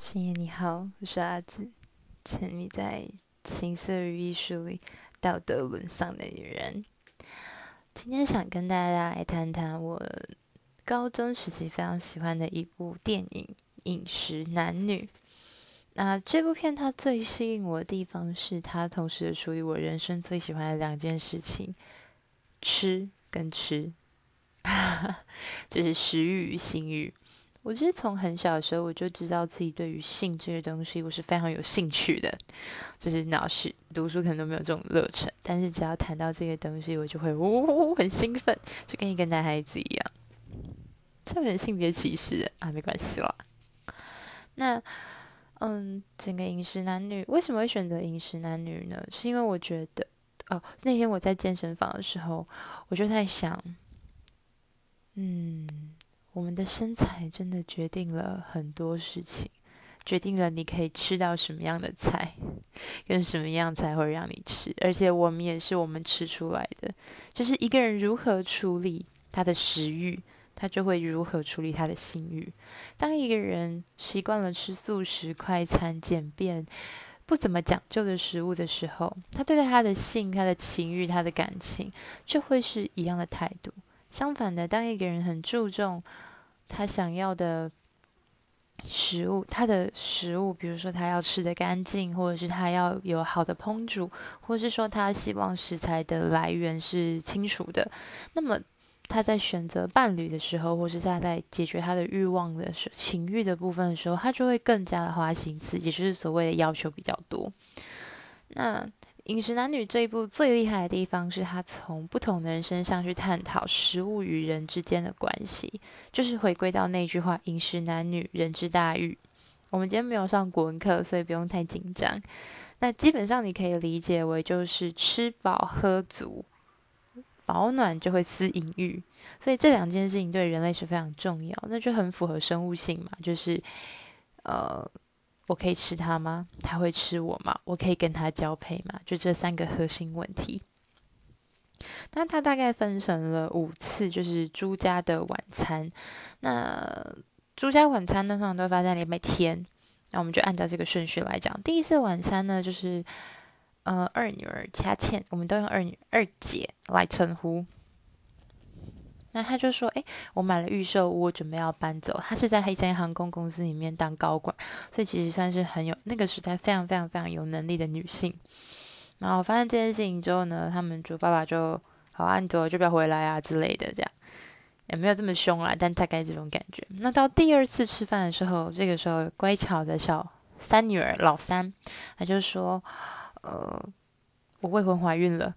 深夜你好，我是阿紫，沉迷在情色与艺术里道德沦丧的女人。今天想跟大家来谈谈我高中时期非常喜欢的一部电影《饮食男女》。那这部片它最吸引我的地方是它同时的处理我人生最喜欢的两件事情：吃跟吃，就是食欲与性欲。我其实从很小的时候我就知道自己对于性这个东西我是非常有兴趣的，就是老师读书可能都没有这种热忱，但是只要谈到这个东西，我就会呜呜很兴奋，就跟一个男孩子一样。这有点性别歧视啊，没关系啦。那嗯，整个饮食男女为什么会选择饮食男女呢？是因为我觉得哦，那天我在健身房的时候，我就在想，嗯。我们的身材真的决定了很多事情，决定了你可以吃到什么样的菜，跟什么样才会让你吃。而且我们也是我们吃出来的，就是一个人如何处理他的食欲，他就会如何处理他的性欲。当一个人习惯了吃素食、快餐、简便、不怎么讲究的食物的时候，他对待他的性、他的情欲、他的感情，就会是一样的态度。相反的，当一个人很注重他想要的食物，他的食物，比如说他要吃得干净，或者是他要有好的烹煮，或是说他希望食材的来源是清楚的，那么他在选择伴侣的时候，或是他在解决他的欲望的时，情欲的部分的时候，他就会更加的花心思，也就是所谓的要求比较多。那《饮食男女》这一部最厉害的地方是，他从不同的人身上去探讨食物与人之间的关系，就是回归到那句话：“饮食男女，人之大欲。”我们今天没有上国文课，所以不用太紧张。那基本上你可以理解为，就是吃饱喝足，保暖就会思淫欲，所以这两件事情对人类是非常重要，那就很符合生物性嘛，就是呃。我可以吃它吗？它会吃我吗？我可以跟它交配吗？就这三个核心问题。那它大概分成了五次，就是朱家的晚餐。那朱家晚餐呢，通常都会发生在礼拜天。那我们就按照这个顺序来讲。第一次晚餐呢，就是呃二女儿佳倩，我们都用二女二姐来称呼。那他就说：“哎，我买了预售屋，我准备要搬走。他是在一间航空公司里面当高管，所以其实算是很有那个时代非常非常非常有能力的女性。然后发生这件事情之后呢，他们就爸爸就好啊，你走就不要回来啊之类的，这样也没有这么凶啦，但大概这种感觉。那到第二次吃饭的时候，这个时候乖巧的小三女儿老三，她就说：呃，我未婚怀孕了。”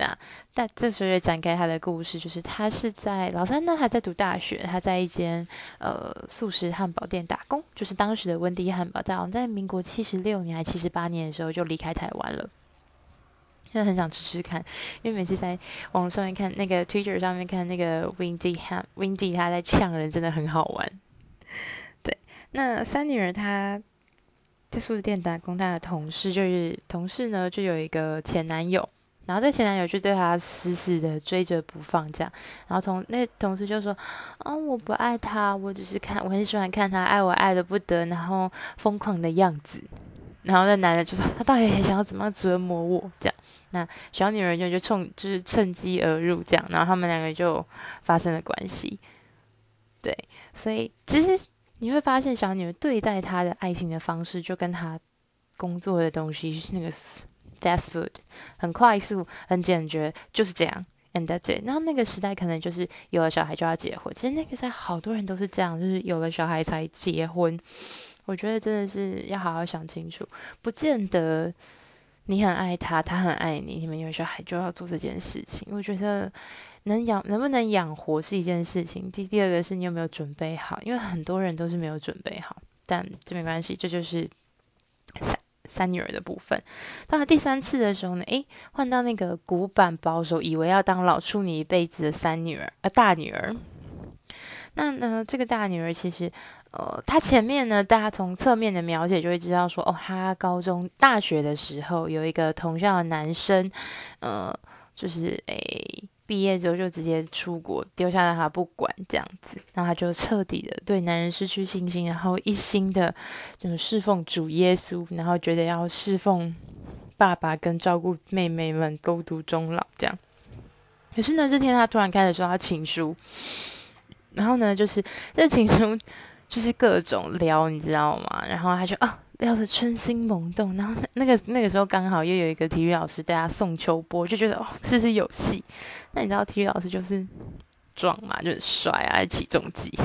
那但这时候也展开他的故事，就是他是在老三呢还在读大学，他在一间呃素食汉堡店打工，就是当时的温蒂汉堡，在好像在民国七十六年还七十八年的时候就离开台湾了。现在很想吃吃看，因为每次在网上面看那个 Twitter 上面看那个 Windy Ham Windy 他在呛人，真的很好玩。对，那三女儿她在素食店打工，她的同事就是同事呢，就有一个前男友。然后这前男友就对她死死的追着不放，这样。然后同那同事就说：“啊、我不爱他，我只是看，我很喜欢看他爱我爱得不得，然后疯狂的样子。”然后那男的就说：“他到底想要怎么样折磨我？”这样。那小女人就就冲就是趁机而入，这样。然后他们两个就发生了关系。对，所以其实你会发现，小女人对待他的爱情的方式，就跟他工作的东西是那个。Fast food 很快速、很简洁，就是这样。And that's it。然后那个时代可能就是有了小孩就要结婚，其实那个时代好多人都是这样，就是有了小孩才结婚。我觉得真的是要好好想清楚，不见得你很爱他，他很爱你，你们有小孩就要做这件事情。我觉得能养能不能养活是一件事情，第第二个是你有没有准备好，因为很多人都是没有准备好，但这没关系，这就是。三女儿的部分，到了第三次的时候呢，诶，换到那个古板保守，以为要当老处女一辈子的三女儿，呃，大女儿。那呢，这个大女儿其实，呃，她前面呢，大家从侧面的描写就会知道说，哦，她高中、大学的时候有一个同校的男生，呃，就是诶，毕业之后就直接出国，丢下了他不管这样子，然后他就彻底的对男人失去信心，然后一心的就是侍奉主耶稣，然后觉得要侍奉爸爸跟照顾妹妹们孤独终老这样。可是呢，这天他突然开始说他情书，然后呢，就是这情书就是各种撩，你知道吗？然后他就啊。聊得春心萌动，然后那个那个时候刚好又有一个体育老师带他送秋波，就觉得哦，是不是有戏？那你知道体育老师就是壮嘛，就是帅啊，起重机。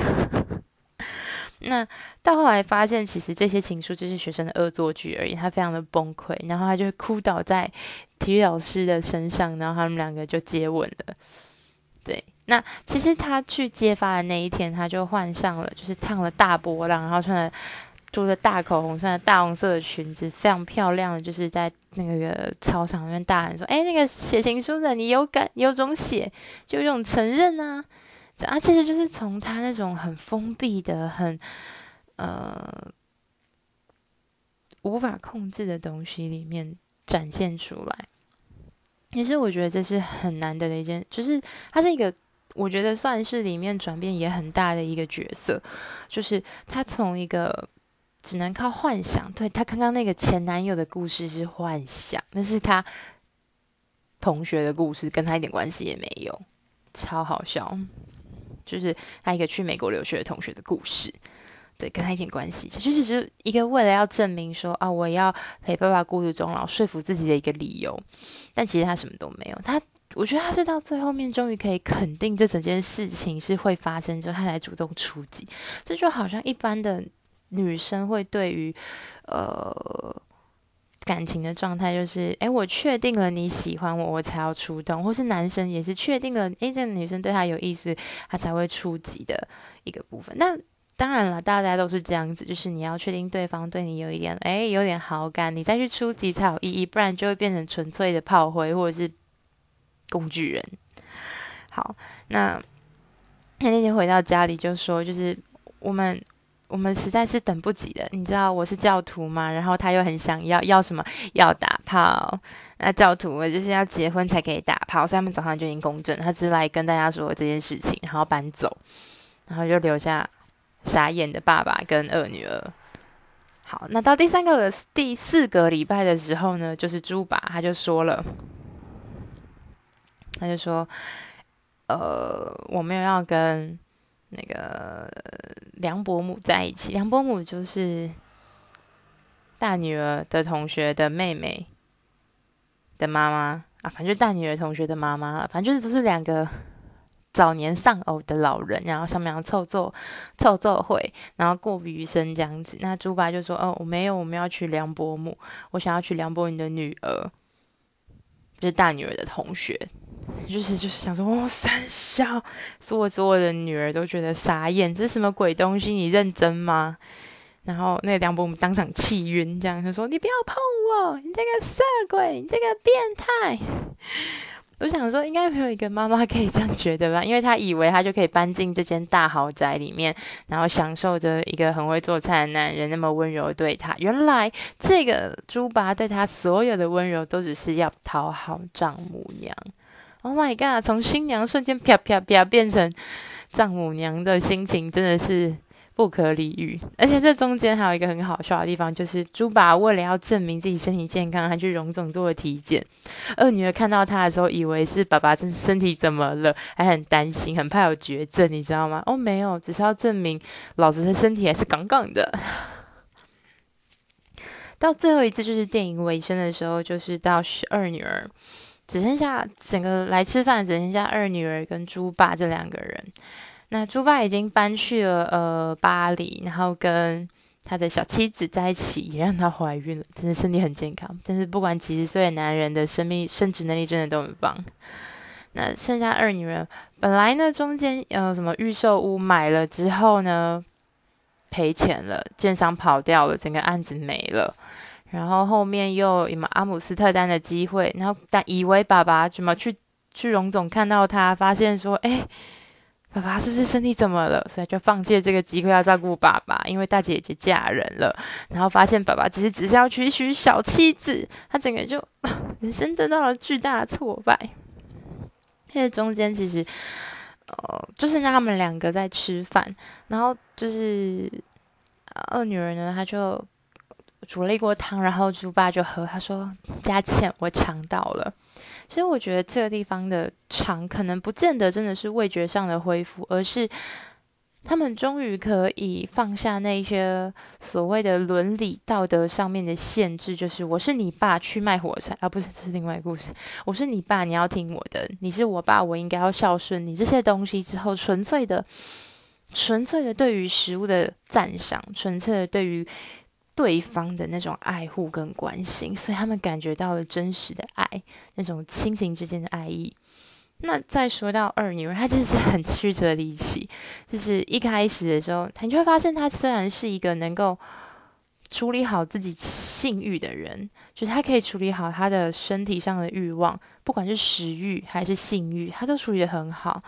那到后来发现，其实这些情书就是学生的恶作剧而已，他非常的崩溃，然后他就哭倒在体育老师的身上，然后他们两个就接吻了。对，那其实他去揭发的那一天，他就换上了，就是烫了大波浪，然后穿了。涂着大口红，穿着大红色的裙子，非常漂亮的，就是在那个操场那边大喊说：“哎，那个写情书的，你有敢有种写，就有种承认啊！”啊，其实就是从他那种很封闭的、很呃无法控制的东西里面展现出来。其实我觉得这是很难得的一件，就是他是一个，我觉得算是里面转变也很大的一个角色，就是他从一个。只能靠幻想。对，他刚刚那个前男友的故事是幻想，那是他同学的故事，跟他一点关系也没有，超好笑。就是他一个去美国留学的同学的故事，对，跟他一点关系，就只是一个为了要证明说啊，我要陪爸爸孤独终老，说服自己的一个理由。但其实他什么都没有。他，我觉得他是到最后面终于可以肯定这整件事情是会发生之后，他才主动出击。这就好像一般的。女生会对于呃感情的状态，就是诶，我确定了你喜欢我，我才要出动；或是男生也是确定了，诶，这个女生对他有意思，他才会出击的一个部分。那当然了，大家都是这样子，就是你要确定对方对你有一点诶，有点好感，你再去出击才有意义，不然就会变成纯粹的炮灰或者是工具人。好，那那那天回到家里就说，就是我们。我们实在是等不及了，你知道我是教徒嘛，然后他又很想要要什么？要打炮。那教徒我就是要结婚才可以打炮，所以他们早上就已经公证，他只是来跟大家说这件事情，然后搬走，然后就留下傻眼的爸爸跟二女儿。好，那到第三个第四个礼拜的时候呢，就是猪爸他就说了，他就说，呃，我没有要跟。那个梁伯母在一起，梁伯母就是大女儿的同学的妹妹的妈妈啊，反正就大女儿同学的妈妈，反正就是都是两个早年丧偶的老人，然后上面要凑凑凑凑会，然后过余生这样子。那猪爸就说：“哦，我没有，我们要娶梁伯母，我想要娶梁伯母的女儿，就是大女儿的同学。”就是就是想说，哦，三小，所有所有的女儿都觉得傻眼，这是什么鬼东西？你认真吗？然后那个梁伯母当场气晕，这样他说：“你不要碰我，你这个色鬼，你这个变态。”我想说，应该没有一个妈妈可以这样觉得吧？因为她以为她就可以搬进这间大豪宅里面，然后享受着一个很会做菜的男人那么温柔对她。原来这个猪爸对她所有的温柔，都只是要讨好丈母娘。Oh my god！从新娘瞬间啪啪啪变成丈母娘的心情真的是不可理喻。而且这中间还有一个很好笑的地方，就是猪爸为了要证明自己身体健康，还去荣总做了体检。二女儿看到他的时候，以为是爸爸身身体怎么了，还很担心，很怕有绝症，你知道吗？哦，没有，只是要证明老子的身体还是杠杠的。到最后一次就是电影尾声的时候，就是到二女儿。只剩下整个来吃饭，只剩下二女儿跟猪爸这两个人。那猪爸已经搬去了呃巴黎，然后跟他的小妻子在一起，也让她怀孕了，真的身体很健康。但是不管几十岁的男人的生命生殖能力真的都很棒。那剩下二女儿，本来呢中间呃什么预售屋买了之后呢赔钱了，建商跑掉了，整个案子没了。然后后面又有阿姆斯特丹的机会，然后但以为爸爸怎么去去荣总看到他，发现说，哎，爸爸是不是身体怎么了？所以就放弃了这个机会要照顾爸爸，因为大姐姐嫁人了。然后发现爸爸其实只是要娶娶小妻子，他整个就 人生得到了巨大的挫败。因为中间其实，呃，就是让他们两个在吃饭，然后就是二女儿呢，她就煮了一锅汤，然后猪爸就喝，他说：“佳倩，我尝到了。”所以我觉得这个地方的尝，可能不见得真的是味觉上的恢复，而是。他们终于可以放下那些所谓的伦理道德上面的限制，就是我是你爸去卖火柴啊，不是，这是另外一个故事。我是你爸，你要听我的；你是我爸，我应该要孝顺你。这些东西之后，纯粹的、纯粹的对于食物的赞赏，纯粹的对于对方的那种爱护跟关心，所以他们感觉到了真实的爱，那种亲情之间的爱意。那再说到二女儿，她真的是很曲折离奇。就是一开始的时候，你就会发现她虽然是一个能够处理好自己性欲的人，就是她可以处理好她的身体上的欲望，不管是食欲还是性欲，她都处理得很好。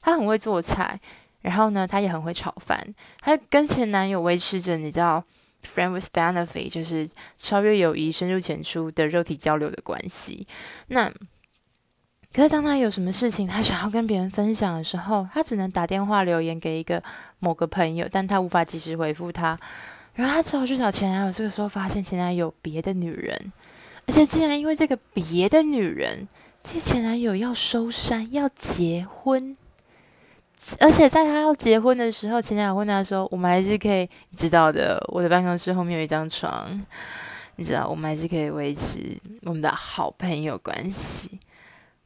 她很会做菜，然后呢，她也很会炒饭。她跟前男友维持着你知道 friend with benefit，就是超越友谊、深入浅出的肉体交流的关系。那。可是当他有什么事情，他想要跟别人分享的时候，他只能打电话留言给一个某个朋友，但他无法及时回复他，然后他只好去找前男友。这个时候发现前男友别的女人，而且竟然因为这个别的女人，这前男友要收山要结婚，而且在他要结婚的时候，前男友问他说：“我们还是可以，知道的，我的办公室后面有一张床，你知道，我们还是可以维持我们的好朋友关系。”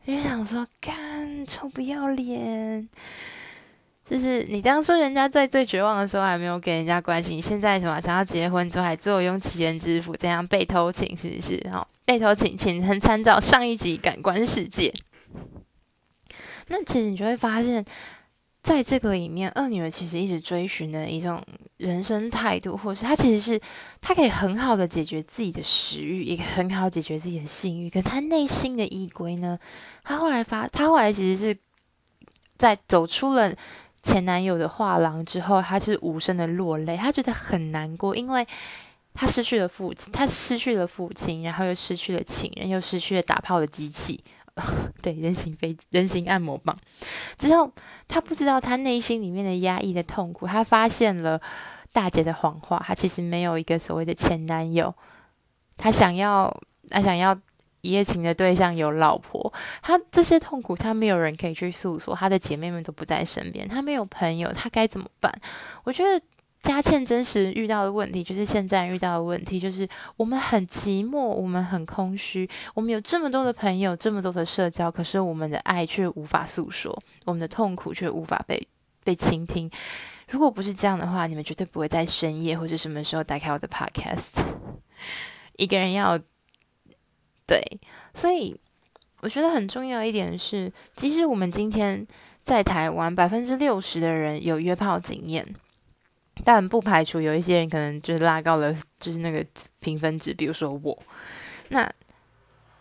就想说，干臭不要脸！就是你当初人家在最绝望的时候还没有给人家关心，你现在什么想要结婚之后还坐拥齐人之福，这样被偷情是不是？好，被偷情，请参照上一集《感官世界》。那其实你就会发现。在这个里面，二女儿其实一直追寻的一种人生态度，或是她其实是她可以很好的解决自己的食欲，也可以很好解决自己的性欲。可是她内心的依归呢？她后来发，她后来其实是在走出了前男友的画廊之后，她是无声的落泪，她觉得很难过，因为她失去了父亲，她失去了父亲，然后又失去了情人，又失去了打炮的机器。对，人形飞人形按摩棒之后，他不知道他内心里面的压抑的痛苦。他发现了大姐的谎话，他其实没有一个所谓的前男友。他想要，他想要一夜情的对象有老婆。他这些痛苦，他没有人可以去诉说。他的姐妹们都不在身边，他没有朋友，他该怎么办？我觉得。佳倩真实遇到的问题，就是现在遇到的问题，就是我们很寂寞，我们很空虚，我们有这么多的朋友，这么多的社交，可是我们的爱却无法诉说，我们的痛苦却无法被被倾听。如果不是这样的话，你们绝对不会在深夜或者什么时候打开我的 podcast。一个人要对，所以我觉得很重要一点是，即使我们今天在台湾，百分之六十的人有约炮经验。但不排除有一些人可能就是拉高了，就是那个评分值。比如说我，那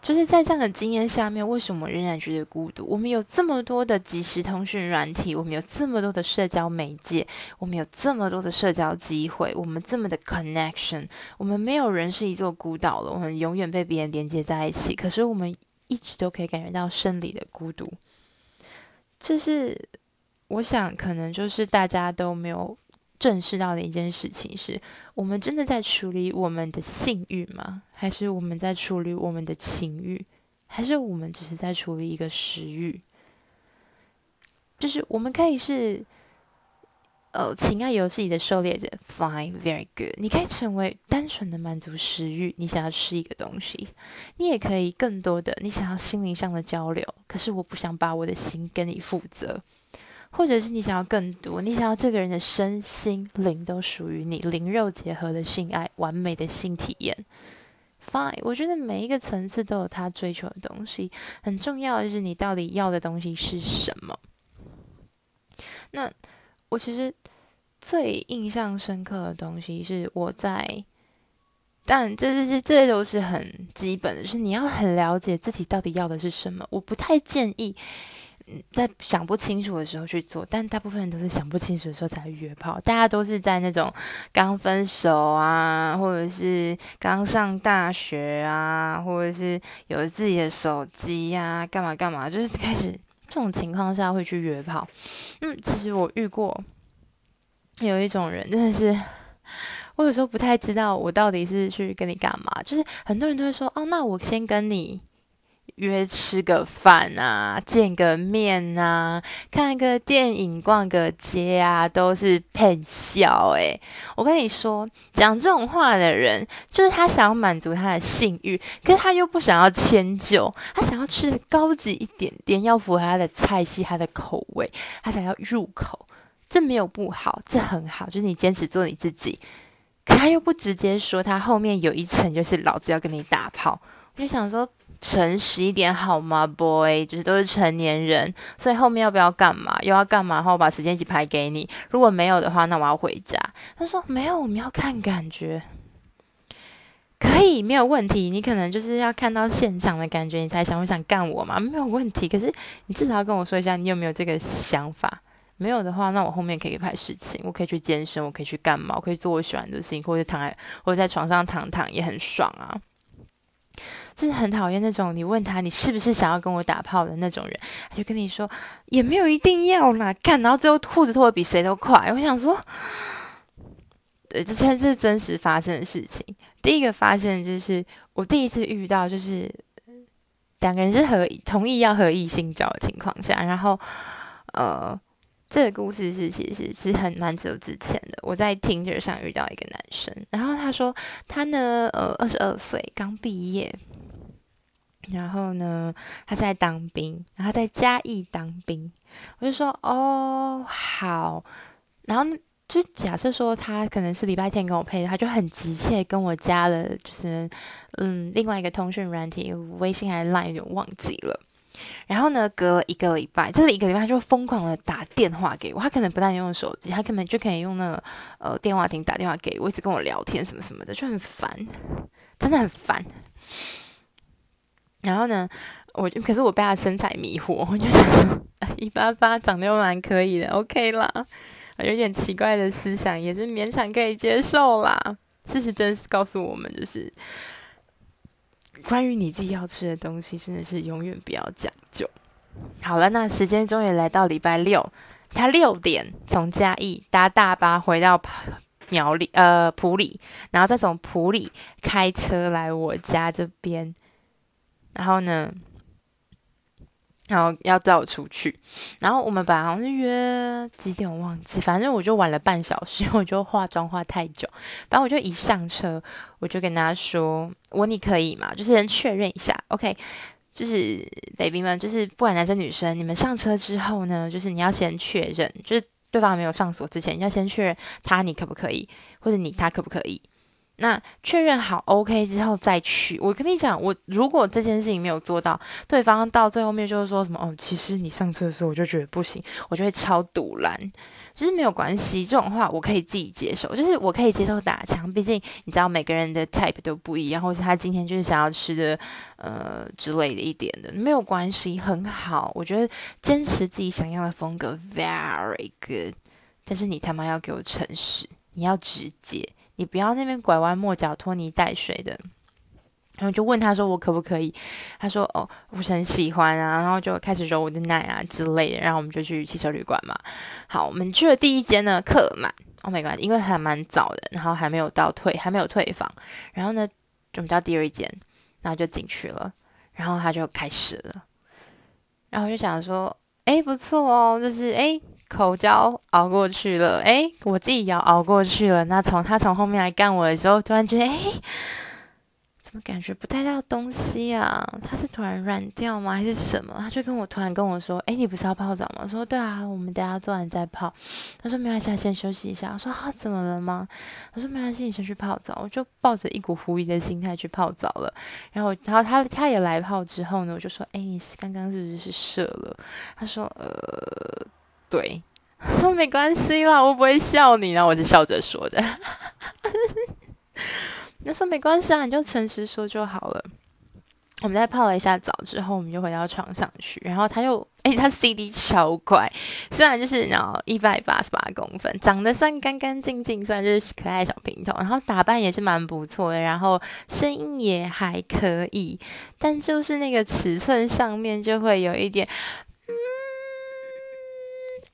就是在这样的经验下面，为什么仍然觉得孤独？我们有这么多的即时通讯软体，我们有这么多的社交媒介，我们有这么多的社交机会，我们这么的 connection，我们没有人是一座孤岛了，我们永远被别人连接在一起。可是我们一直都可以感觉到生理的孤独。这是我想，可能就是大家都没有。正视到的一件事情是：我们真的在处理我们的性欲吗？还是我们在处理我们的情欲？还是我们只是在处理一个食欲？就是我们可以是，呃，情爱游戏里的狩猎者，Fine，very good。你可以成为单纯的满足食欲，你想要吃一个东西；你也可以更多的，你想要心灵上的交流。可是我不想把我的心跟你负责。或者是你想要更多，你想要这个人的身心灵都属于你，灵肉结合的性爱，完美的性体验。Fine，我觉得每一个层次都有他追求的东西，很重要的是你到底要的东西是什么。那我其实最印象深刻的东西是我在，但这这这这都是很基本的，是你要很了解自己到底要的是什么。我不太建议。在想不清楚的时候去做，但大部分人都是想不清楚的时候才会约炮。大家都是在那种刚分手啊，或者是刚上大学啊，或者是有自己的手机呀，干嘛干嘛，就是开始这种情况下会去约炮。嗯，其实我遇过有一种人，真的是我有时候不太知道我到底是去跟你干嘛。就是很多人都会说，哦，那我先跟你。约吃个饭啊，见个面啊，看个电影，逛个街啊，都是骗笑诶。我跟你说，讲这种话的人，就是他想要满足他的性欲，可是他又不想要迁就，他想要吃的高级一点点，要符合他的菜系、他的口味，他才要入口。这没有不好，这很好，就是你坚持做你自己。可他又不直接说，他后面有一层，就是老子要跟你打炮。我就想说。诚实一点好吗，boy？就是都是成年人，所以后面要不要干嘛？又要干嘛？然后我把时间一起排给你。如果没有的话，那我要回家。他说没有，我们要看感觉，可以没有问题。你可能就是要看到现场的感觉，你才想不想干我嘛？没有问题。可是你至少要跟我说一下，你有没有这个想法？没有的话，那我后面可以排事情，我可以去健身，我可以去干嘛？我可以做我喜欢的事情，或者躺在或者在床上躺躺也很爽啊。真的很讨厌那种你问他你是不是想要跟我打炮的那种人，他就跟你说也没有一定要啦，干，然后最后裤子脱得比谁都快。我想说，对，这这是真实发生的事情。第一个发现就是我第一次遇到，就是两个人是合同意要合意性交的情况下，然后呃。这个故事是其实是很蛮久之前的。我在 Tinder 上遇到一个男生，然后他说他呢，呃，二十二岁，刚毕业，然后呢，他在当兵，然后在嘉义当兵。我就说哦，好，然后就假设说他可能是礼拜天跟我配的，他就很急切跟我加了，就是嗯，另外一个通讯软体，微信还是 Line，有点忘记了。然后呢，隔了一个礼拜，这一个礼拜他就疯狂的打电话给我。他可能不但用手机，他根本就可以用那个呃电话亭打电话给我，一直跟我聊天什么什么的，就很烦，真的很烦。然后呢，我就可是我被他身材迷惑，我就想说，一八八长得又蛮可以的，OK 啦。有点奇怪的思想也是勉强可以接受啦。事实真是告诉我们，就是。关于你自己要吃的东西，真的是永远不要讲究。好了，那时间终于来到礼拜六，他六点从嘉义搭大巴回到苗栗，呃，普里，然后再从普里开车来我家这边，然后呢，然后要带我出去，然后我们本来好像是约几点我忘记，反正我就晚了半小时，我就化妆化太久，反正我就一上车，我就跟他说：“我你可以吗？就是先确认一下，OK？就是 baby 们，就是不管男生女生，你们上车之后呢，就是你要先确认，就是对方没有上锁之前，你要先确认他你可不可以，或者你他可不可以。”那确认好 OK 之后再去。我跟你讲，我如果这件事情没有做到，对方到最后面就是说什么哦，其实你上车的时候我就觉得不行，我就会超赌烂。就是没有关系，这种话我可以自己接受，就是我可以接受打枪。毕竟你知道每个人的 type 都不一样，或是他今天就是想要吃的呃之类的一点的，没有关系，很好。我觉得坚持自己想要的风格 very good，但是你他妈要给我诚实，你要直接。你不要那边拐弯抹角、拖泥带水的，然后就问他说：“我可不可以？”他说：“哦，我是很喜欢啊。”然后就开始揉我的奶啊之类的。然后我们就去汽车旅馆嘛。好，我们去了第一间呢，客满哦，没关系，因为还蛮早的，然后还没有到退，还没有退房。然后呢，就我们到第二间，然后就进去了。然后他就开始了，然后我就想说：“哎，不错哦，就是哎。”口交熬过去了，诶，我自己也要熬过去了。那从他从后面来干我的时候，突然觉得，诶，怎么感觉不带到东西啊？他是突然软掉吗？还是什么？他就跟我突然跟我说，诶，你不是要泡澡吗？我说对啊，我们等下做完再泡。他说没关系，先休息一下。我说啊，怎么了吗？他说没关系，你先去泡澡。我就抱着一股狐疑的心态去泡澡了。然后，然后他他也来泡之后呢，我就说，诶，你是刚刚是不是射了？他说，呃。对，说没关系啦，我不会笑你，然后我是笑着说的。那说没关系啊，你就诚实说就好了。我们在泡了一下澡之后，我们就回到床上去。然后他又，哎，他 CD 超快，虽然就是然后一百八十八公分，长得算干干净净，算就是可爱小平头，然后打扮也是蛮不错的，然后声音也还可以，但就是那个尺寸上面就会有一点，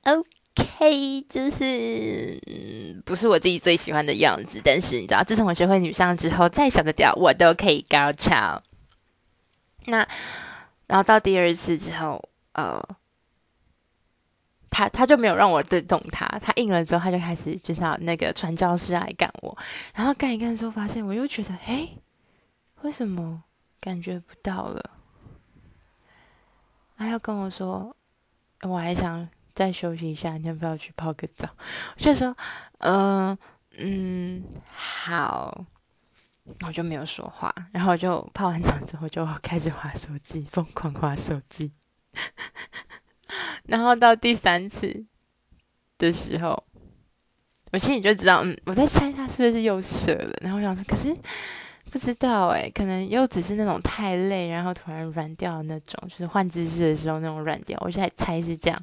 OK，就是、嗯、不是我自己最喜欢的样子，但是你知道，自从我学会女上之后，再小的调我都可以高潮。那然后到第二次之后，呃，他他就没有让我对动他，他硬了之后，他就开始就是要那个传教士来干我，然后干一干之后，发现我又觉得，哎，为什么感觉不到了？他要跟我说，我还想。再休息一下，你要不要去泡个澡？我就说，嗯、嗯，好，我就没有说话。然后就泡完澡之后，就开始滑手机，疯狂滑手机。然后到第三次的时候，我心里就知道，嗯，我在猜他是不是又射了。然后我想说，可是不知道哎，可能又只是那种太累，然后突然软掉的那种，就是换姿势的时候那种软掉。我现在猜是这样。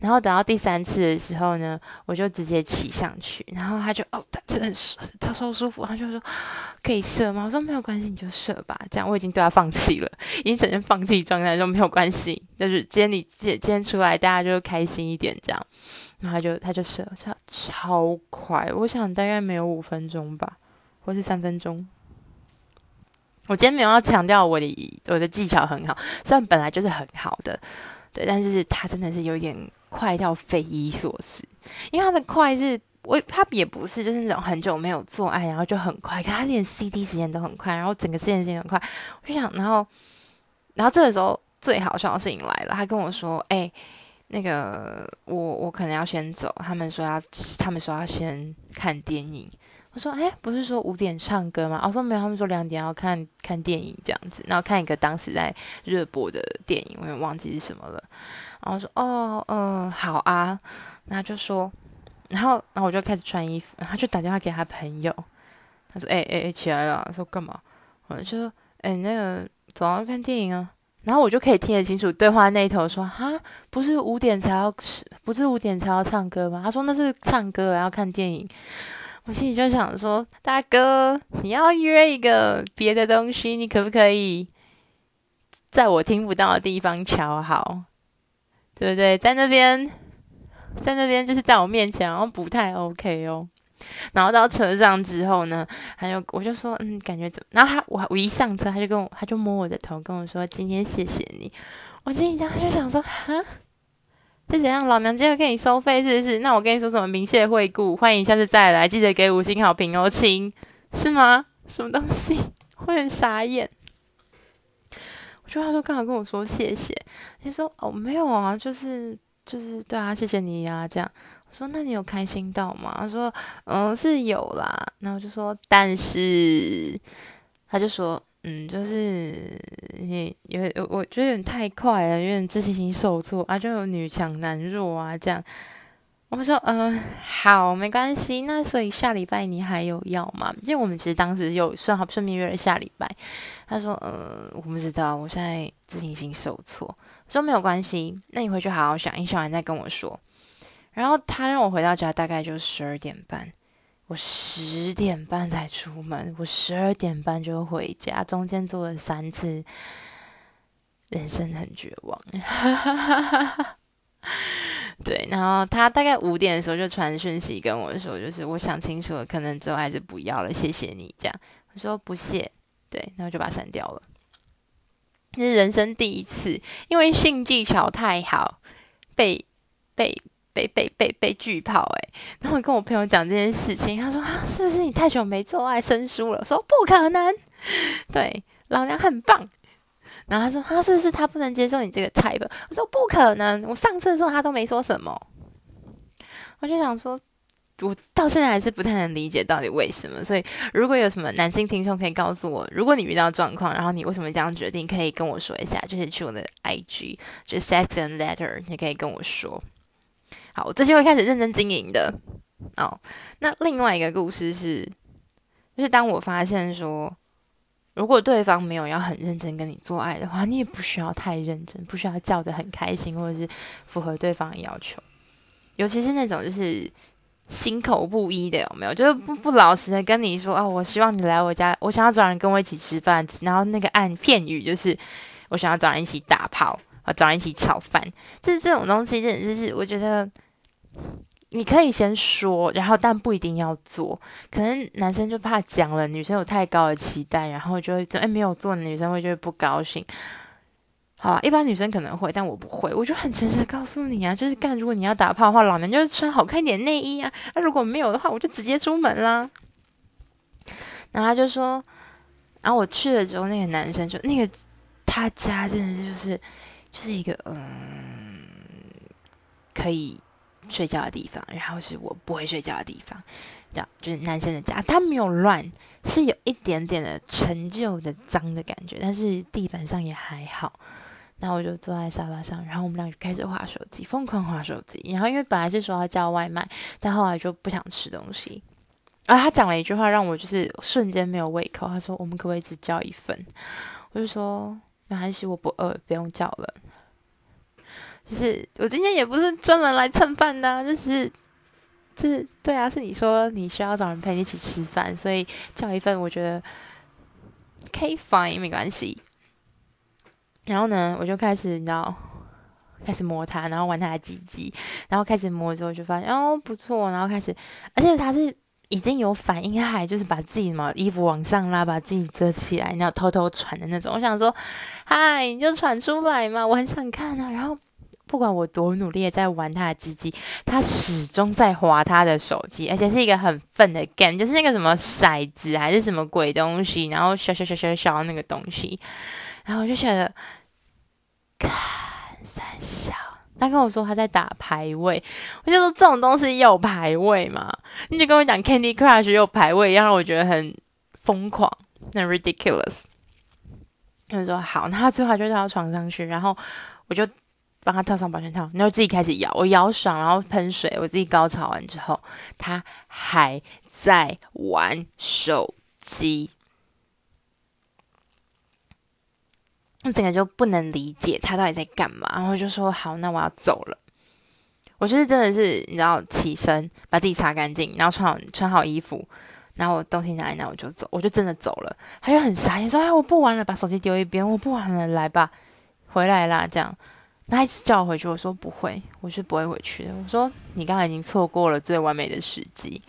然后等到第三次的时候呢，我就直接骑上去，然后他就哦，他真的是他超舒服，他就说可以射吗？我说没有关系，你就射吧。这样我已经对他放弃了，已经整天放弃状态，说没有关系，就是今天你今今天出来，大家就开心一点这样。然后他就他就射，射超快，我想大概没有五分钟吧，或是三分钟。我今天没有要强调我的我的技巧很好，虽然本来就是很好的，对，但是他真的是有点。快到匪夷所思，因为他的快是，我他也不是就是那种很久没有做爱，然后就很快，可他连 CD 时间都很快，然后整个时间时间很快，我就想，然后，然后这个时候最好笑的事情来了，他跟我说，哎、那个我我可能要先走，他们说要他们说要先看电影。我说：“哎，不是说五点唱歌吗？”我说：“没有，他们说两点要看看电影这样子，然后看一个当时在热播的电影，我也忘记是什么了。”然后说：“哦，嗯、好啊。”然后就说，然后然后我就开始穿衣服，然后就打电话给他朋友，他说：“哎哎哎，起来了！”说干嘛？我就说：“哎，那个走啊，看电影啊。”然后我就可以听得清楚对话那一头说：“哈，不是五点才要吃，不是五点才要唱歌吗？”他说：“那是唱歌，然后看电影。”我心里就想说，大哥，你要约一个别的东西，你可不可以在我听不到的地方瞧好，对不对？在那边，在那边就是在我面前，然后不太 OK 哦。然后到车上之后呢，他就我就说，嗯，感觉怎么？然后他我我一上车，他就跟我他就摸我的头，跟我说，今天谢谢你。我心里就想说，哈。是怎样？老娘今天给你收费是不是？那我跟你说什么？明谢惠顾，欢迎下次再来，记得给五星好评哦，亲，是吗？什么东西？会很傻眼。我觉得他说刚好跟我说谢谢，他说哦没有啊，就是就是对啊，谢谢你呀、啊，这样。我说那你有开心到吗？他说嗯是有啦，然后我就说但是他就说。嗯，就是你有我觉得有点太快了，有点自信心受挫啊，就有女强男弱啊这样。我们说，嗯、好，没关系。那所以下礼拜你还有要吗？因为我们其实当时有算好顺便约了下礼拜。他说，呃，我不知道，我现在自信心受挫。我说没有关系，那你回去好好想一想完再跟我说。然后他让我回到家大概就十二点半。我十点半才出门，我十二点半就回家，中间做了三次，人生很绝望。对，然后他大概五点的时候就传讯息跟我说，就是我想清楚了，可能之后还是不要了，谢谢你这样。我说不谢，对，然后就把它删掉了。这是人生第一次，因为性技巧太好，被被。被被被被拒炮哎，然后跟我朋友讲这件事情，他说啊，是不是你太久没做爱生疏了？我说不可能，对，老娘很棒。然后他说他、是不是他不能接受你这个 type？我说不可能，我上次的时候他都没说什么。我就想说，我到现在还是不太能理解到底为什么。所以如果有什么男性听众可以告诉我，如果你遇到状况，然后你为什么这样决定，可以跟我说一下，就是去我的 IG，就是 Sex and Letter，你可以跟我说。好，我最近会开始认真经营的。哦，那另外一个故事是，就是当我发现说，如果对方没有要很认真跟你做爱的话，你也不需要太认真，不需要叫得很开心，或者是符合对方的要求。尤其是那种就是心口不一的，有没有？就是不不老实的跟你说啊，我希望你来我家，我想要找人跟我一起吃饭，然后那个暗片语就是我想要找人一起打炮。啊，找人一起炒饭，就是这种东西，真的就是我觉得你可以先说，然后但不一定要做。可能男生就怕讲了，女生有太高的期待，然后就会哎没有做，女生会就会不高兴。好啊，一般女生可能会，但我不会。我就很诚实的告诉你啊，就是干，如果你要打炮的话，老娘就是穿好看一点内衣啊。那、如果没有的话，我就直接出门啦。然后他就说，然后我去了之后，那个男生就那个他家真的就是。就是一个嗯，可以睡觉的地方，然后是我不会睡觉的地方，这样就是男生的家，他没有乱，是有一点点的陈旧的脏的感觉，但是地板上也还好。然后我就坐在沙发上，然后我们俩就开始划手机，疯狂划手机。然后因为本来是说要叫外卖，但后来就不想吃东西。然后他讲了一句话，让我就是瞬间没有胃口。他说：“我们可不可以只叫一份？”我就说。没关系，我不饿，不用叫了。就是我今天也不是专门来蹭饭的，就是就是对啊，是你说你需要找人陪你一起吃饭，所以叫一份我觉得可以 fine，没关系。然后呢，我就开始你知道，开始摸它，然后玩它的鸡鸡，然后开始摸之后就发现哦不错，然后开始，而且它是。已经有反应，他还就是把自己嘛衣服往上拉，把自己遮起来，然后偷偷喘的那种。我想说，嗨，你就喘出来嘛，我很想看啊。然后不管我多努力在玩他的鸡鸡，他始终在划他的手机，而且是一个很笨的 game，就是那个什么骰子还是什么鬼东西，然后小小小小小那个东西，然后我就觉得，看三小。他跟我说他在打排位，我就说这种东西有排位吗？你就跟我讲 Candy Crush 有排位，让我觉得很疯狂，很 ridiculous。他就说好，那他最后就到床上去，然后我就帮他套上保险套，然后自己开始摇，我摇爽，然后喷水，我自己高潮完之后，他还在玩手机。我整个就不能理解他到底在干嘛，然后就说好，那我要走了。我就是真的是，你知道，起身把自己擦干净，然后穿好穿好衣服，然后我东西拿来，那我就走，我就真的走了。他就很傻眼，说：“哎，我不玩了，把手机丢一边，我不玩了，来吧，回来啦。”这样，他一直叫我回去，我说不会，我是不会回去的。我说你刚才已经错过了最完美的时机，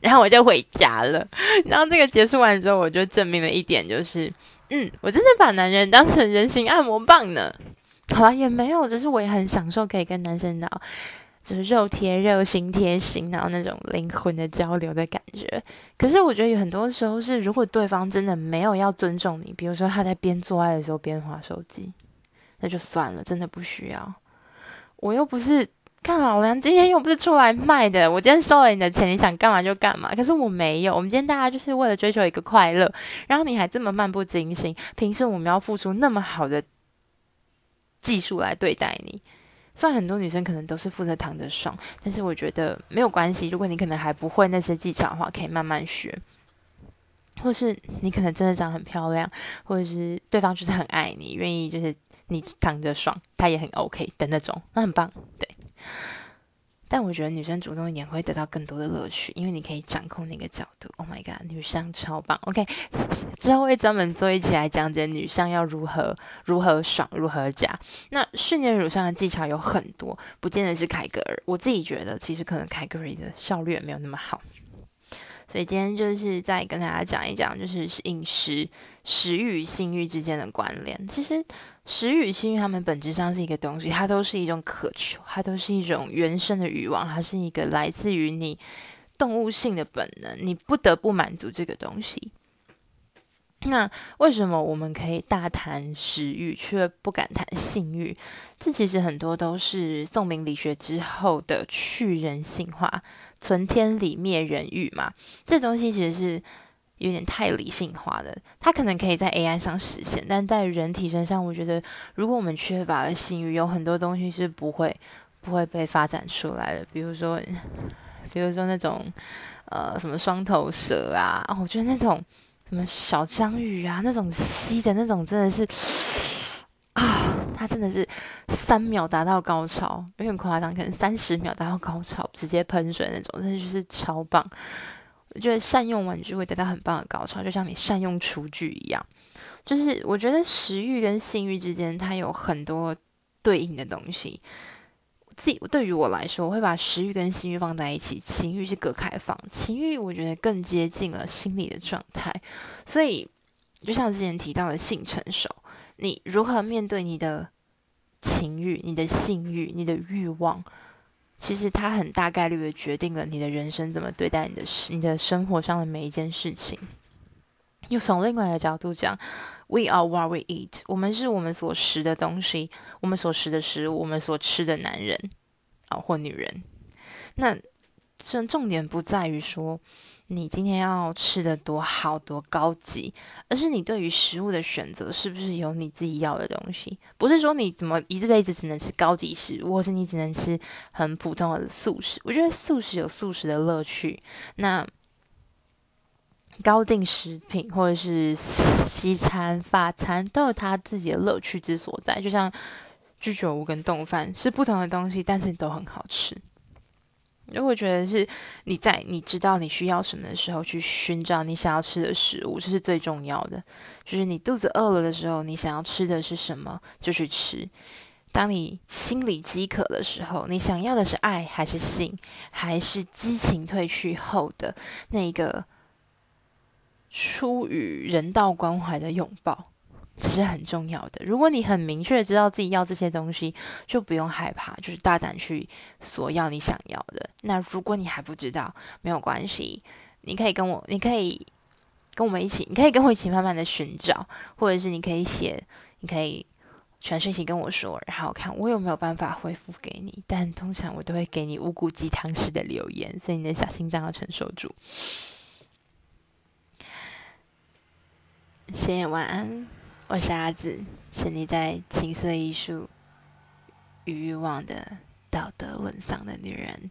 然后我就回家了。然后这个结束完之后，我就证明了一点，就是。嗯，我真的把男人当成人形按摩棒呢。好了，也没有，只是我也很享受可以跟男生聊，就是肉贴肉、心贴心，然后那种灵魂的交流的感觉。可是我觉得有很多时候是，如果对方真的没有要尊重你，比如说他在边做爱的时候边滑手机，那就算了，真的不需要。我又不是。看老娘今天又不是出来卖的，我今天收了你的钱，你想干嘛就干嘛。可是我没有，我们今天大家就是为了追求一个快乐，然后你还这么漫不经心，凭什么我们要付出那么好的技术来对待你？虽然很多女生可能都是负责躺着爽，但是我觉得没有关系。如果你可能还不会那些技巧的话，可以慢慢学，或是你可能真的长很漂亮，或者是对方就是很爱你，愿意就是你躺着爽，他也很 OK 的那种，那很棒，对。但我觉得女生主动一点会得到更多的乐趣，因为你可以掌控那个角度。Oh my god，女生超棒。OK，之后会专门做一期来讲解女生要如何如何爽，如何夹。那训练乳上的技巧有很多，不见得是凯格尔。我自己觉得，其实可能凯格尔的效率也没有那么好。所以今天就是再跟大家讲一讲，就是饮食、食欲与性欲之间的关联。其实食欲与性欲，它们本质上是一个东西，它都是一种渴求，它都是一种原生的欲望，它是一个来自于你动物性的本能，你不得不满足这个东西。那为什么我们可以大谈食欲，却不敢谈性欲？这其实很多都是宋明理学之后的去人性化。存天理灭人欲嘛，这东西其实是有点太理性化的。它可能可以在 AI 上实现，但在人体身上，我觉得如果我们缺乏了性欲，有很多东西是不会不会被发展出来的。比如说，比如说那种呃什么双头蛇啊，我觉得那种什么小章鱼啊，那种吸的那种真的是。啊，它真的是三秒达到高潮，有点夸张，可能三十秒达到高潮，直接喷水那种，真的就是超棒。我觉得善用玩具会得到很棒的高潮，就像你善用厨具一样。就是我觉得食欲跟性欲之间，它有很多对应的东西。自己对于我来说，我会把食欲跟性欲放在一起，情欲是隔开放。情欲我觉得更接近了心理的状态，所以就像之前提到的性成熟，你如何面对你的情欲、你的性欲、你的欲望，其实它很大概率的决定了你的人生怎么对待你的你的生活上的每一件事情。又从另外一个角度讲，We are what we eat。我们是我们所食的东西，我们所食的食物，我们所吃的男人啊、或女人。那这重点不在于说你今天要吃的多好多高级，而是你对于食物的选择是不是有你自己要的东西？不是说你怎么一辈子只能吃高级食物，或是你只能吃很普通的素食。我觉得素食有素食的乐趣。那高定食品或者是西餐、法餐都有它自己的乐趣之所在，就像居酒屋跟丼饭是不同的东西，但是都很好吃。因为我觉得是你在你知道你需要什么的时候去寻找你想要吃的食物，这是最重要的。就是你肚子饿了的时候，你想要吃的是什么就去吃。当你心里饥渴的时候，你想要的是爱还是性，还是激情褪去后的那个？出于人道关怀的拥抱，这是很重要的。如果你很明确知道自己要这些东西，就不用害怕，就是大胆去索要你想要的。那如果你还不知道，没有关系，你可以跟我，你可以跟我们一起，你可以跟我一起慢慢的寻找，或者是你可以写，你可以传讯息跟我说，然后看我有没有办法回复给你。但通常我都会给你无骨鸡汤式的留言，所以你的小心脏要承受住。谢谢晚安，我是阿紫，是你在情色艺术与欲望的道德沦丧的女人。